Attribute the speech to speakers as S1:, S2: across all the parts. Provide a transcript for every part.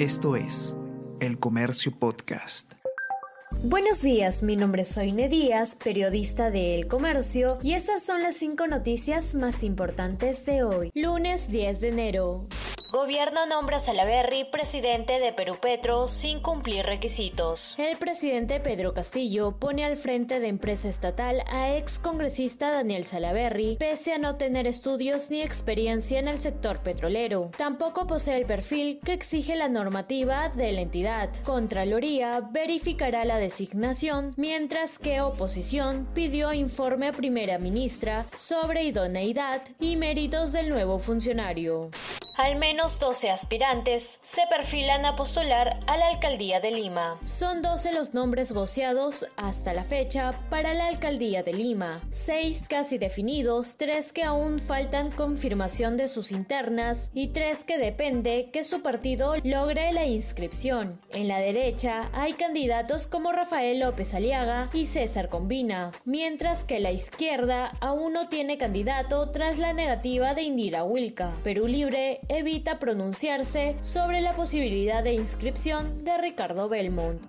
S1: Esto es El Comercio Podcast.
S2: Buenos días, mi nombre es Soine Díaz, periodista de El Comercio, y esas son las cinco noticias más importantes de hoy, lunes 10 de enero. Gobierno nombra a Salaverry presidente de Perú Petro sin cumplir requisitos. El presidente Pedro Castillo pone al frente de empresa estatal a ex congresista Daniel Salaverry, pese a no tener estudios ni experiencia en el sector petrolero. Tampoco posee el perfil que exige la normativa de la entidad. Contraloría verificará la designación, mientras que oposición pidió informe a primera ministra sobre idoneidad y méritos del nuevo funcionario. Al menos 12 aspirantes se perfilan a postular a la alcaldía de Lima. Son 12 los nombres voceados hasta la fecha para la alcaldía de Lima. Seis casi definidos, tres que aún faltan confirmación de sus internas y tres que depende que su partido logre la inscripción. En la derecha hay candidatos como Rafael López Aliaga y César Combina, mientras que la izquierda aún no tiene candidato tras la negativa de Indira Wilka. Perú Libre evita pronunciarse sobre la posibilidad de inscripción de Ricardo Belmont.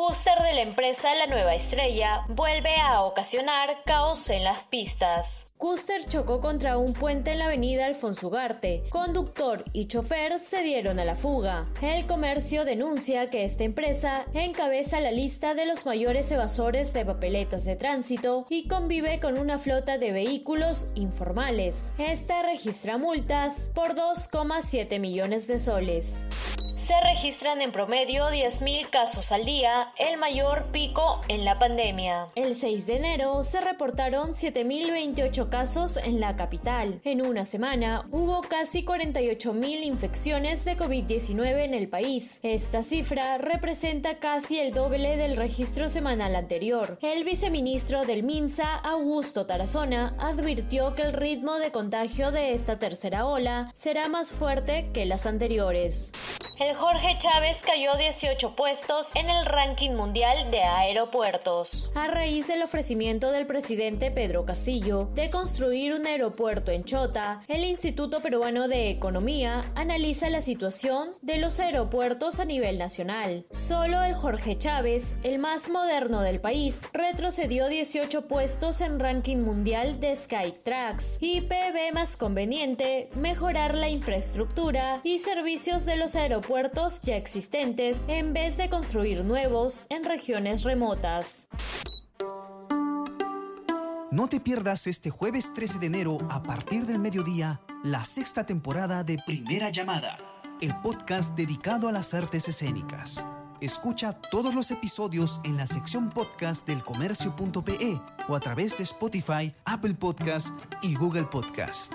S2: Custer de la empresa La Nueva Estrella vuelve a ocasionar caos en las pistas. Custer chocó contra un puente en la avenida Alfonso Ugarte. Conductor y chofer se dieron a la fuga. El comercio denuncia que esta empresa encabeza la lista de los mayores evasores de papeletas de tránsito y convive con una flota de vehículos informales. Esta registra multas por 2,7 millones de soles se registran en promedio 10.000 casos al día, el mayor pico en la pandemia. El 6 de enero se reportaron 7.028 casos en la capital. En una semana hubo casi 48.000 infecciones de COVID-19 en el país. Esta cifra representa casi el doble del registro semanal anterior. El viceministro del MINSA, Augusto Tarazona, advirtió que el ritmo de contagio de esta tercera ola será más fuerte que las anteriores el Jorge Chávez cayó 18 puestos en el ranking mundial de aeropuertos. A raíz del ofrecimiento del presidente Pedro Castillo de construir un aeropuerto en Chota, el Instituto Peruano de Economía analiza la situación de los aeropuertos a nivel nacional. Solo el Jorge Chávez, el más moderno del país, retrocedió 18 puestos en ranking mundial de Skytrax y PB más conveniente mejorar la infraestructura y servicios de los aeropuertos puertos ya existentes en vez de construir nuevos en regiones remotas.
S1: No te pierdas este jueves 13 de enero a partir del mediodía la sexta temporada de Primera Llamada, el podcast dedicado a las artes escénicas. Escucha todos los episodios en la sección podcast del comercio.pe o a través de Spotify, Apple Podcast y Google Podcast.